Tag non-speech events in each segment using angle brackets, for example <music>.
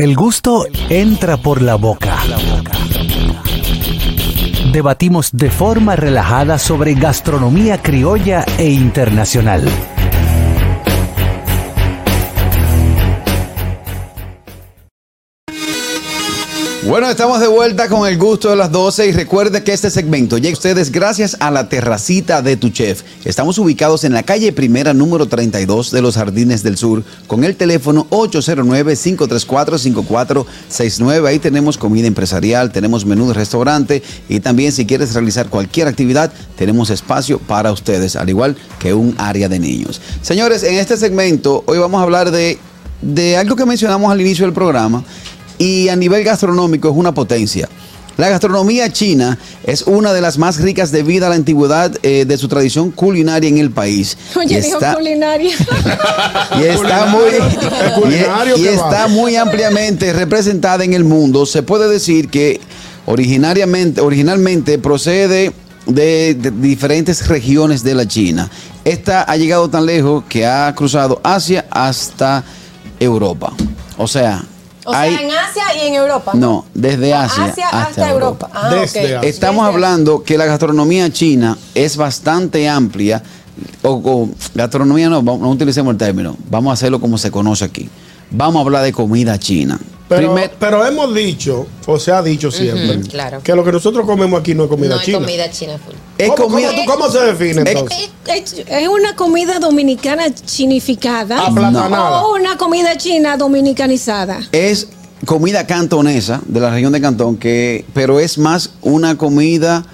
El gusto entra por la boca. Debatimos de forma relajada sobre gastronomía criolla e internacional. Bueno, estamos de vuelta con el gusto de las 12 y recuerde que este segmento llega a ustedes gracias a la terracita de tu chef. Estamos ubicados en la calle primera número 32 de los Jardines del Sur con el teléfono 809-534-5469. Ahí tenemos comida empresarial, tenemos menú de restaurante y también si quieres realizar cualquier actividad tenemos espacio para ustedes, al igual que un área de niños. Señores, en este segmento hoy vamos a hablar de, de algo que mencionamos al inicio del programa y a nivel gastronómico es una potencia. La gastronomía china es una de las más ricas debido a la antigüedad eh, de su tradición culinaria en el país. <laughs> Oye, y dijo está, culinaria. <laughs> y está muy, y- y está muy ampliamente representada en el mundo. Se puede decir que originariamente, originalmente procede de, de diferentes regiones de la China. Esta ha llegado tan lejos que ha cruzado Asia hasta Europa. O sea, O sea, en Asia y en Europa. no, desde Asia, Asia hasta, hasta, Europa. Ah, Desde ok. Asia. Estamos Desde hablando que la gastronomía china es bastante amplia, o, o gastronomía no, no utilicemos el término, vamos a hacerlo como se conoce aquí. Vamos a hablar de comida china. Pero, Primer- pero hemos dicho, o se ha dicho siempre, claro. que lo que nosotros comemos aquí no es comida no china. comida china full. es ¿Cómo, comida, cómo cómo se define Es- entonces? Es, es una comida dominicana chinificada Aplatanada. o una comida china dominicanizada. es comida cantonesa de la región de Cantón, que, pero es más una comida,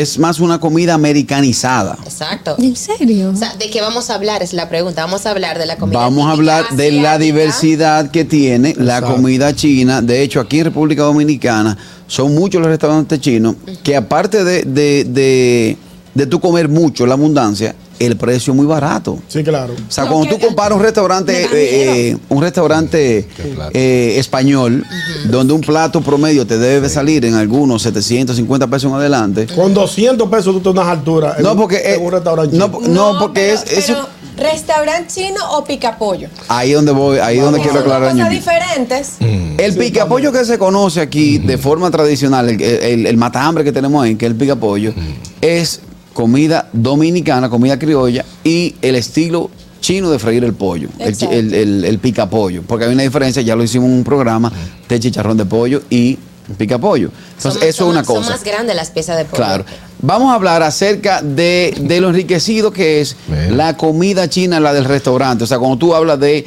es más una comida americanizada. Exacto. ¿En serio? O sea, ¿de qué vamos a hablar? Es la pregunta. Vamos a hablar de la comida Vamos a hablar de la diversidad que tiene la comida china. De hecho, aquí en República Dominicana son muchos los restaurantes chinos que aparte de, de, de, de tú comer mucho, la abundancia, el precio es muy barato. Sí, claro. O sea, cuando tú comparas un restaurante, eh, eh, un restaurante eh, español, donde un plato promedio te debe salir en algunos 750 pesos en adelante. Con 200 pesos tú te unas alturas en, No, un- porque, eh, en un restaurante. no, chino. no, porque pero- es, pero, ¿Restaurante chino o picapollo? ahí donde voy, ahí donde quiero Son aclarar. cosas Ñonguito. diferentes. El picapollo que se conoce aquí de forma tradicional, el, el, el matahambre que tenemos ahí, que es el picapollo, es comida dominicana, comida criolla y el estilo chino de freír el pollo, el, Exacto. el, el- el picapollo. Porque hay una diferencia, ya lo hicimos en un programa de chicharrón de pollo y picapollo. Entonces, Son- eso son- es una Son cosa. más grandes las piezas de pollo. Claro. Vamos a hablar acerca de, de lo enriquecido que es la comida china, la del restaurante. O sea, cuando tú hablas de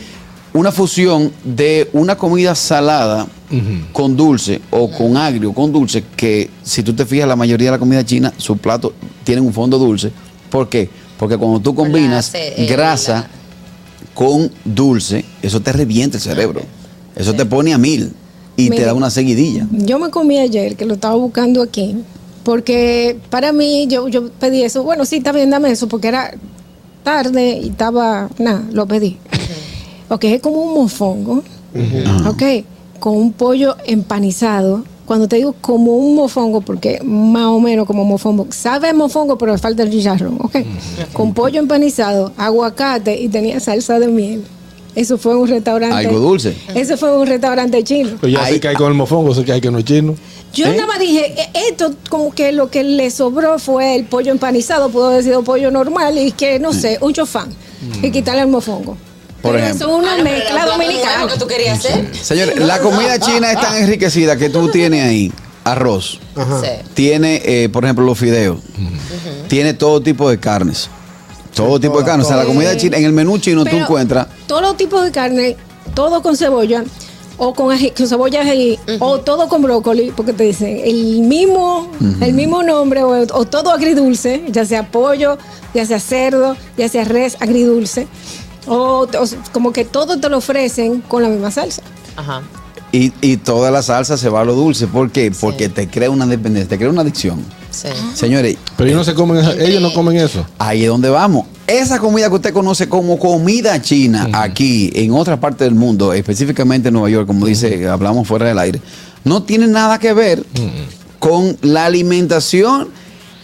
una fusión de una comida salada con dulce o con agrio con dulce, que si tú te fijas, la mayoría de la comida china, sus platos tienen un fondo dulce. ¿Por qué? Porque cuando tú la combinas eh, grasa la- con dulce, eso te revienta el cerebro. Eso te pone a mil y te da una seguidilla. Yo me comí ayer, que lo estaba buscando aquí, porque para mí yo, yo pedí eso. Bueno, sí, está bien, dame eso, porque era tarde y estaba, nada, lo pedí. Ok, es como un mofongo, ok, con un pollo empanizado. Cuando te digo como un mofongo, porque más o menos como mofongo, sabe mofongo, pero le falta el chicharrón, ok, con pollo empanizado, aguacate y tenía salsa de miel. Eso fue un restaurante. Algo dulce. Eso fue un restaurante chino. Pues ya Ahí- sé que hay con el mofongo, sé que hay que no es chino. Yo ¿Eh? nada más dije, "E- esto como que lo que le sobró fue el pollo empanizado, pudo haber sido pollo normal y que, no sé, un chofán y quitarle el mofongo. Por Pero ejemplo. Es una Ah, mezcla dominicana. que tú querías hacer? Señores, la comida china es tan enriquecida que tú tienes ahí arroz, Ajá. Sí. tiene, eh, por ejemplo, los fideos, tiene todo tipo de carnes, todo tipo de carnes. O sea, la comida china, en el menú chino tú Pero encuentras, Todos los tipos de carne, todo con cebolla, o con, ají- con cebolla ají, o todo con brócoli, porque te dicen el mismo, el mismo nombre, o, o todo agridulce, ya sea pollo, ya sea cerdo, ya sea res agridulce, o, o como que todo te lo ofrecen con la misma salsa. Ajá. y, y toda la salsa se va a lo dulce. ¿Por qué? Porque te crea una dependencia, te crea una adicción. Sí. Señores, Pero ellos no se comen eso, ellos no comen eso. ahí es donde vamos. Esa comida que usted conoce como comida china aquí, en otra parte del mundo, específicamente en Nueva York, como dice, hablamos fuera del aire, no tiene nada que ver con la alimentación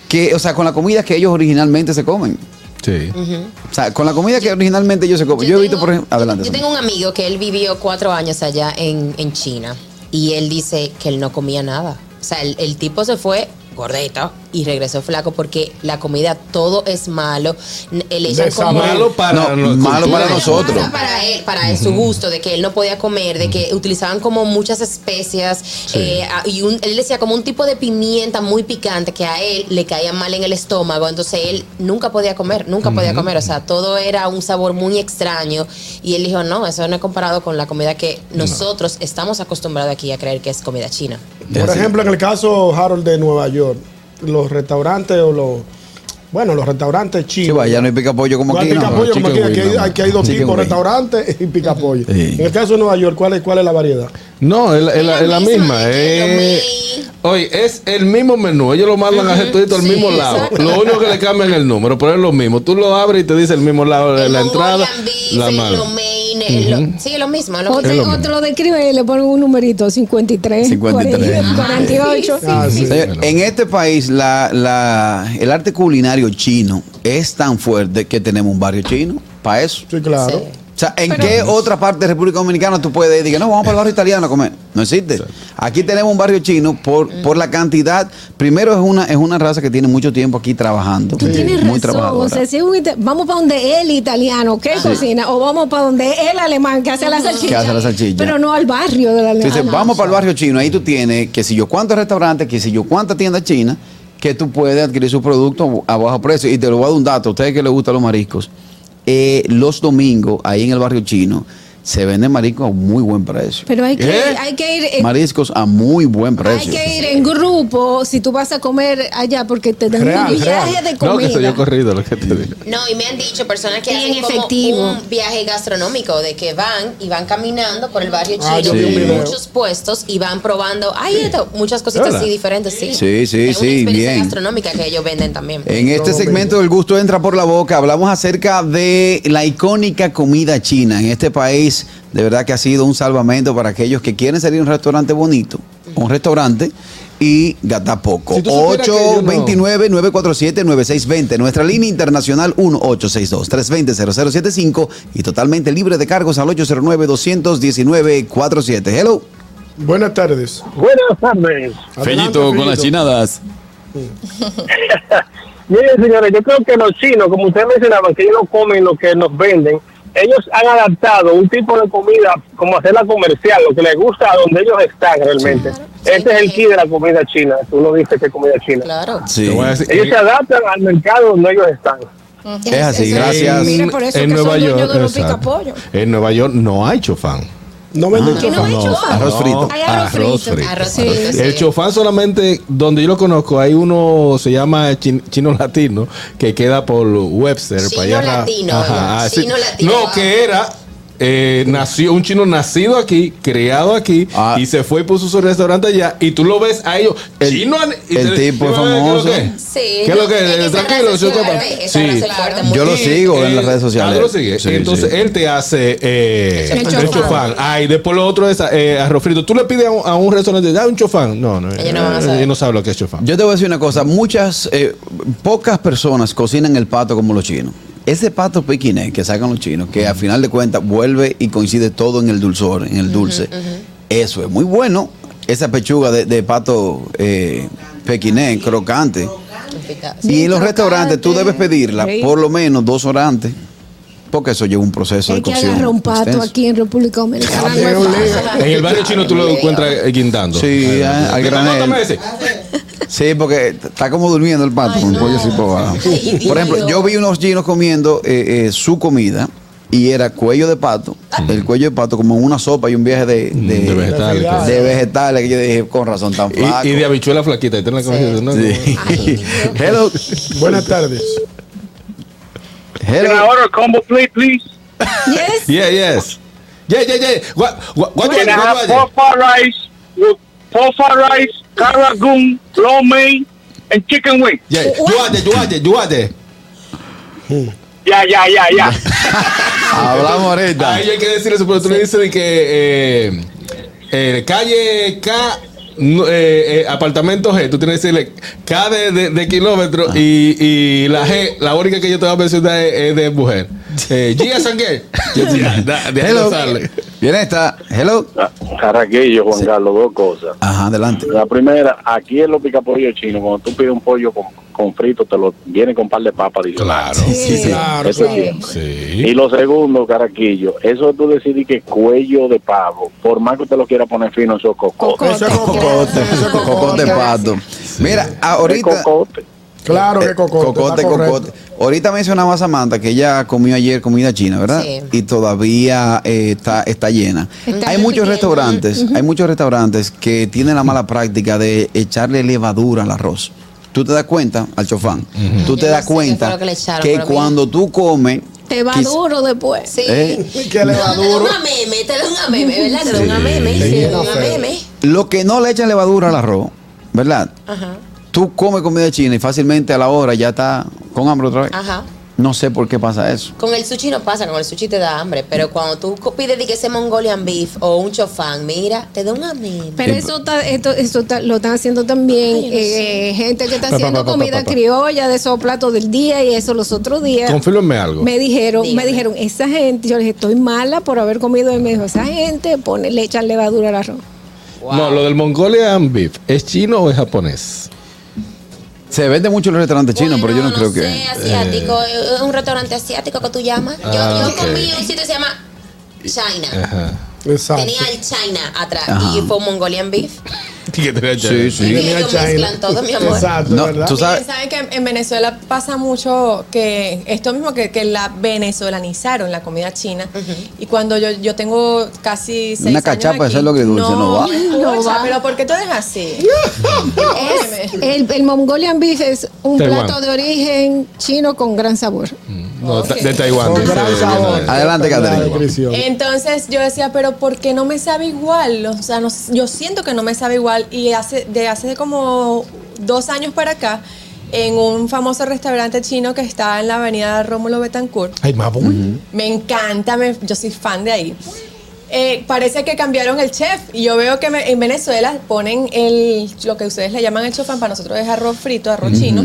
que, o sea, con la comida que ellos originalmente se comen. Sí. O sea, con la comida que originalmente yo se come. Yo, he visto, tengo- por ejemplo. Adelante. Yo tengo un amigo que él vivió cuatro años allá en, en China y él dice que él no comía nada. O sea, el, el tipo se fue gordito y regresó flaco porque la comida todo es malo. Como- sabor. Malo para No, malo para nosotros. Malo Para él, para él, su gusto, de que él no podía comer, de que utilizaban como muchas especias. eh, y un- él decía como un tipo de pimienta muy picante que a él le caía mal en el estómago. Entonces él nunca podía comer, nunca podía comer. O sea, todo era un sabor muy extraño. Y él dijo, no, eso no es comparado con la comida que nosotros estamos acostumbrados aquí a creer que es comida china. Por ejemplo, en el caso, Harold, de Nueva York, los restaurantes o los. Bueno, los restaurantes Sí, chinos. va, ya no hay picapollo como No hay aquí. ¿no? picapollo como aquí, aquí hay, aquí hay dos tipos, restaurantes y picapollo. Sí. En el caso de Nueva York, ¿cuál es, cuál es la variedad? No, es, la- es la, es la misma. main. oye, es el mismo menú. Ellos lo mandan a todito al Sí, mismo lado. exacto. Lo único que le cambian es el número, pero es lo mismo. Tú lo abres y te dice el mismo lado de El la entrada. La mano. Lo main, el lo- sí, es lo mismo. es lo Otro, mismo. otro lo describe y le ponen un numerito, 53, 53. 48. Ah, sí. Señor, en este país, la, la- el arte culinario chino es tan fuerte que tenemos un barrio chino para eso. Sí, claro. O sea, ¿en qué otra parte de República Dominicana tú puedes decir, no, vamos para el barrio italiano a comer? No existe. Aquí tenemos un barrio chino por, por la cantidad. Primero es una, es una raza que tiene mucho tiempo aquí trabajando. Tú tienes muy razón. trabajadora. O sea, si un vamos para donde él italiano que cocina, o vamos para donde él alemán que hace la salchicha. Que hace la salchicha. Pero no al barrio del alemán. dices, vamos para el barrio chino, ahí tú tienes que si yo cuántos restaurantes, que si yo cuántas tiendas chinas, que tú puedes adquirir su producto a bajo precio. Y te lo voy a dar un dato, a ustedes que les gustan los mariscos, eh, los domingos, ahí en el barrio chino, se venden mariscos a muy buen precio. Pero hay que, ¿Eh? hay que ir. eh, Mariscos a muy buen hay precio. que ir en grupo si tú vas a comer allá porque te dan Real, un viaje real. de No, comida. que soy yo corrido, lo que te digo. No, y me han dicho personas que hacen en como efectivo. un viaje gastronómico, de que van y van caminando por el barrio Ah, chino, video. muchos puestos y van probando, ay, esto, muchas cositas ¿Verdad? así diferentes, sí. Sí, sí, es sí, una experiencia bien. gastronómica que ellos venden también. En este segmento del gusto entra por la boca, hablamos acerca de la icónica comida china. En este país, de verdad que ha sido un salvamento para aquellos que quieren salir a un restaurante bonito, un restaurante y gastar poco. Si tú supieras que yo no- 829-947-9620. Nuestra línea internacional 1862-320-0075 y totalmente libre de cargos al 809-219-47. Hello. Buenas tardes. Buenas tardes. Fellito. chinadas. <laughs> Miren, señores, yo creo que los chinos, como ustedes mencionaban, que ellos no comen lo que nos venden, ellos han adaptado un tipo de comida como hacerla comercial, lo que les gusta a donde ellos están realmente. Este es el key de la comida china. Tú no dices que es comida china. Claro. Sí. Decir- Ellos se adaptan al mercado donde ellos están. Es así, gracias. Mira, por eso en que Nueva York, de los. En Nueva York no hay chofán. No venden Ah. ¿Qué no chofán. hay chofán? Arroz frito. Hay arroz frito. Arroz Sí. frito, sí. El chofán solamente, donde yo lo conozco, hay uno, se llama chin- chino latino, que queda por Webster. Chino para allá latino, Ajá, ¿verdad? Chino sí. latino, No, ah. que era, eh, nació, un chino nacido aquí, criado aquí, Ah. y se fue y puso su restaurante allá, y tú lo ves a ellos, El- chino. y el te- tipo ¿qué es es lo famoso. que es? Sí, ¿Qué es lo que es es? Tranquilo, fuerte, Yo lo Y sigo en las redes sociales. Ah, ¿tú lo sigues? Sí, Entonces sí. él te hace eh, El el chofán. chofán. Ah, y después lo otro es eh, arroz frito. Tú le pides a un, a un restaurante, da un chofán. No, no. Ellos no no saben lo que es chofán. Yo te voy a decir una cosa, muchas, eh, pocas personas cocinan el pato como los chinos. Ese pato pequinés que sacan los chinos, que al final de cuentas vuelve y coincide todo en el dulzor, en el dulce, eso es muy bueno. Esa pechuga de, de pato eh, pequinés, crocante. Sí. y en los crocante, restaurantes tú debes pedirla sí. por lo menos dos horas antes, porque eso lleva un proceso Hay de que cocción. agarrar un pato extenso. aquí en República Dominicana. En el barrio chino tú lo encuentras guindando. Sí, al granel. Sí, porque está como durmiendo el pato con el pollo así por abajo. Ay, Por ejemplo, yo vi unos chinos comiendo eh, eh, su comida y era cuello de pato, el cuello de pato como en una sopa y un viaje de, de, De vegetales. de claro. de vegetales que yo dije con razón tan flaco. Y, y de habichuela flaquita. te la ¿no? Sí. Ay, Hello. Buenas tardes. Can I Hello. order a combo plate, please? Yes. Yeah, yes. Yeah, yeah, yeah. What, what, what, Can I have pork fried rice with pork fried rice, carragoon, lo mein, and chicken wing? Yeah, yuade, yuade, yuade. Yeah, yeah, yeah, yeah. <laughs> Hablamos ahorita. Ahí hay que decir eso, pero tú le dices de que eh, eh, calle K no, eh, eh, apartamento G, tú tienes que decirle K de, de, de kilómetro y, y la G, la única que yo te voy a mencionar es, es de mujer. Eh, Gia Sanguer. <laughs> Hello. Viene esta. Hello. Carraquillo, Juan Carlos, dos cosas. Ajá, adelante. La primera, aquí en los picapollos chinos, cuando tú pides un pollo con, con frito, te lo viene con par de papas. Claro. Sí, sí. Claro, Eso claro. es Sí. Y lo segundo, Caraquillo, eso tú decidir que cuello de pavo, por más que usted lo quiera poner fino, eso es cocote. Eso es cocote. Cocote, Eso es cocote pato. Mira, Es ahorita. cocote. Claro que Eh, cocote. cocote, está correcto. cocote. Ahorita mencionaba a Samantha que ella comió ayer comida china, ¿verdad? Sí. Y todavía eh, está, está llena. Está hay muchos restaurantes, hay muchos restaurantes que tienen la mala práctica de echarle levadura al arroz. Tú te das cuenta, al chofán, tú te Yo das cuenta que echaron, cuando tú comes, Te va duro después. Sí. Eh. Que le va Te da duro. un ameme, te da un ameme, ¿verdad? Te da Sí. ameme, Te te da llena un feo. ameme. lo que no le echan levadura al arroz, ¿verdad? Ajá, Tú comes comida china y fácilmente a la hora ya está con hambre otra vez. ajá. No sé por qué pasa eso. Con el sushi no pasa, con el sushi te da hambre, pero cuando tú pides de que ese Mongolian beef o un chofán, mira, te da un ameme. Pero eso, está, esto, eso está- lo están haciendo también Ay, no eh, gente que está Pa, haciendo pa, pa, comida pa, pa. criolla de esos platos del día y eso los otros días. Confírmame algo. Me dijeron, me dijeron, esa gente, yo les dije, estoy mala por haber comido y me dijo, esa gente pone, le echan levadura al arroz. No, lo del Mongolian Beef, ¿es chino o es japonés? Se vende mucho en los restaurantes chinos, pero yo no, creo sé, que. asiático, es un restaurante asiático que tú llamas. Yo, Ah, yo ok. comí en un sitio que se llama China. Ajá. Exacto. Tenía el China atrás Ajá. y fue un Mongolian beef. <laughs> Que Sí, sí. Y mezclan todo, mi amor. Exacto, No, ¿verdad? tú sabes. Miren, saben que en Venezuela pasa mucho que esto mismo que, que la venezolanizaron la comida china y cuando yo, yo tengo casi seis Una cachapa de aquí, hacerlo agridulce, no va. No va. pero ¿por qué tú eres así? <laughs> Es- el, el Mongolian beef es un plato de origen chino con gran sabor. No, Ok. de Taiwán. Con dice gran sabor. Diana. Adelante, descripción. Entonces yo decía, pero ¿por qué no me sabe igual? O sea, no- yo siento que no me sabe igual y hace de hace como dos años para acá en un famoso restaurante chino que está en la avenida Rómulo Betancourt. Ay, mabul. Me encanta, me- yo soy fan de ahí. Eh, parece que cambiaron el chef y yo veo que me- en Venezuela ponen el, lo que ustedes le llaman el chofán, para nosotros es arroz frito, arroz chino,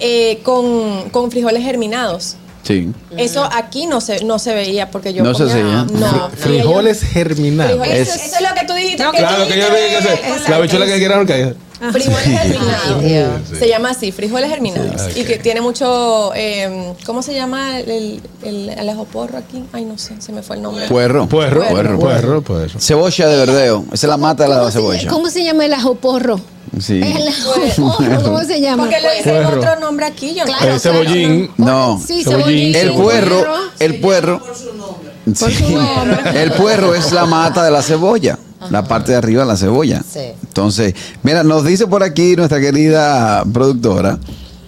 eh, con, con frijoles germinados. Sí. Eso aquí no se, no se veía porque yo No se hacía. No, Frijoles germinados. Frijoles- Es- eso es lo que tú dijiste. No, que Claro, tú que yo dijiste, dije que se- exacto. la bichuela que quieran caer. Frijoles germinados. Ay, Dios. Se llama así, frijoles germinados. Sí, Y que tiene mucho. eh, ¿Cómo se llama el, el, ajo porro aquí? Ay, no sé, se me fue el nombre. Puerro. Puerro, Puerro. puerro, puerro. Cebolla de verdeo. Esa es la mata de la ¿Cómo se- cebolla. ¿Cómo se llama el ajo porro? Sí. El <laughs> porro, ¿cómo se llama? Porque le dicen Puerro. otro nombre aquí, yo no Claro, Eh, cebollín. No. Sí, Cebollín. El puerro, el puerro. Por su nombre. El puerro es la mata de la cebolla, la parte de arriba de la cebolla. Sí. Entonces, mira, nos dice por aquí nuestra querida productora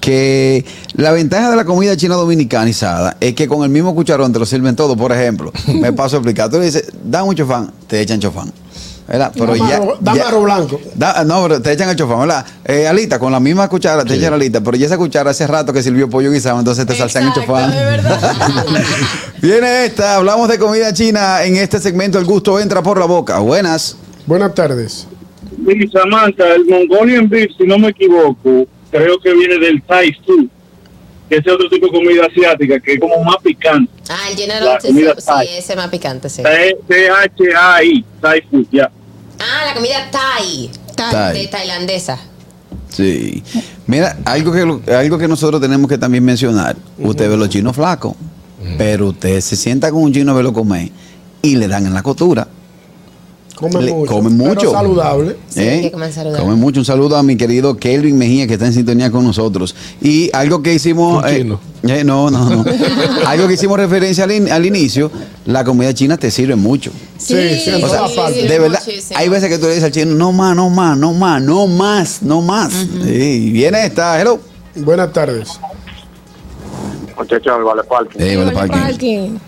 que la ventaja de la comida china dominicanizada es que con el mismo cucharón te lo sirven todo. Por ejemplo, me <laughs> paso a explicar. Tú le dices, da un chofán, te echan chofán. ¿Verdad? Pero Dame ya, arroz blanco. Da- no, pero te echan el chofán, ¿verdad? Eh, alita, con la misma cuchara te echan alita, pero ya esa cuchara hace rato que sirvió pollo guisado, entonces te salsan el Exacto, chofán. de verdad. <laughs> Viene esta, hablamos de comida china en este segmento El gusto entra por la boca. Buenas. Buenas tardes. Sí, Samantha, el Mongolian beef, si no me equivoco, creo que viene del Thai food, que es otro tipo de comida asiática, que es como más picante. Ah, el General La comida sí, ese es más picante, sí. T-H-A-I, Thai food, ya. Ah, la comida Thai. Thai. De tailandesa. Sí. Mira, algo que, lo- algo que nosotros tenemos que también mencionar. Usted ve los chinos flacos, pero usted se sienta con un chino a verlo comer y le dan en la costura. Comen Le- mucho. comen mucho. Pero saludable. Sí, ¿Eh? que comen saludable. Comen mucho. Un saludo a mi querido Kelvin Mejía que está en sintonía con nosotros. Y algo que hicimos. Eh, eh, no, no, no. <laughs> algo que hicimos referencia al, in- al inicio. La comida china te sirve mucho. Sí, sí, O sea, de verdad, muchísimo. hay veces que tú le dices al chino, no más, no más, no más, no más, no más. Sí, y viene esta, hello. Buenas tardes. Muchachos, Vale Parque. Eh, vale, Vale, parking.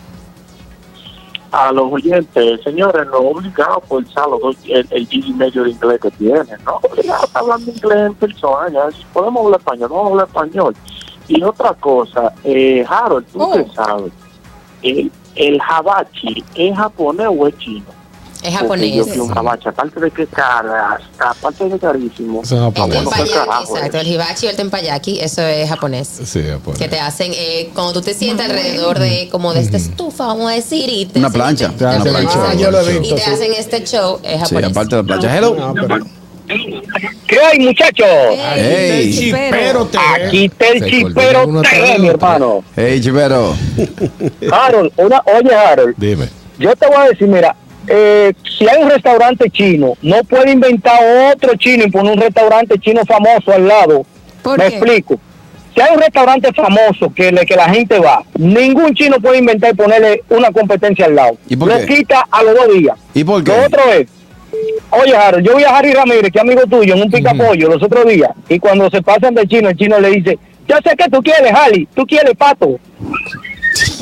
A los oyentes, señores, no obligado por los dos, el, el y medio de inglés que tienen, no obligado a hablando inglés en persona, ya, si podemos hablar español, vamos a hablar español. Y otra cosa, eh, Harold, tú Oh. qué sabes, el, el jabachi, ¿es japonés o es chino? Es Yo japonés. un jabache, aparte de que cara, aparte de carísimo. Eso es El japonés. Tempayaki, carajo, exacto. El hibachi y el tempayaki, eso es japonés. Sí, japonés. Que te hacen, eh, cuando tú te sientas alrededor de, como de esta estufa, vamos a decir, y te Una plancha. Te hacen una el plancha, show, exacto. yo lo he Y te sí. hacen este show, es Sí, japonés. aparte de la plancha. Hello. Ah, pero- ¿Qué hay, muchachos? Hey. El chipero Aquí está el chipero mi hermano. Hey, chivero. Harold, una, oye, Harold, Dime. yo te voy a decir, mira, eh, si hay un restaurante chino, no puede inventar otro chino y poner un restaurante chino famoso al lado. ¿Por Me qué? explico. Si hay un restaurante famoso que, le, que la gente va, ningún chino puede inventar y ponerle una competencia al lado. ¿Y por Lo qué? quita a los dos días. ¿Y por qué? Lo otro es, oye, Harold, yo vi a Harry Ramírez, que es amigo tuyo, en un picapollo los otros días, y cuando se pasan de chino, el chino le dice, yo sé que tú quieres, Harry, tú quieres pato.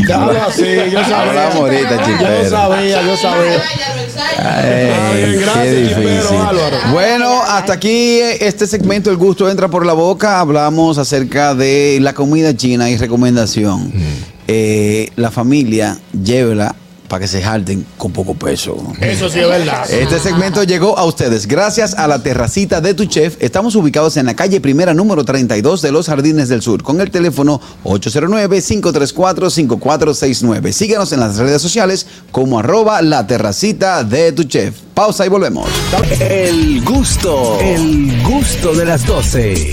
Así, yo sabía. Hablamos ahorita, Yo sabía, yo sabía. Ay, Gracias, qué chipero, difícil. Álvaro. Bueno, hasta aquí este segmento El gusto entra por la boca. Hablamos acerca de la comida china y recomendación. Eh, la familia, llévela para que se jalten con poco peso. Eso sí es verdad. Este segmento llegó a ustedes gracias a la terracita de tu chef. Estamos ubicados en la calle primera número 32 de los Jardines del Sur con el teléfono 809-534-5469. Síguenos en las redes sociales como arroba la terracita de tu chef. Pausa y volvemos. El gusto, el gusto de las 12.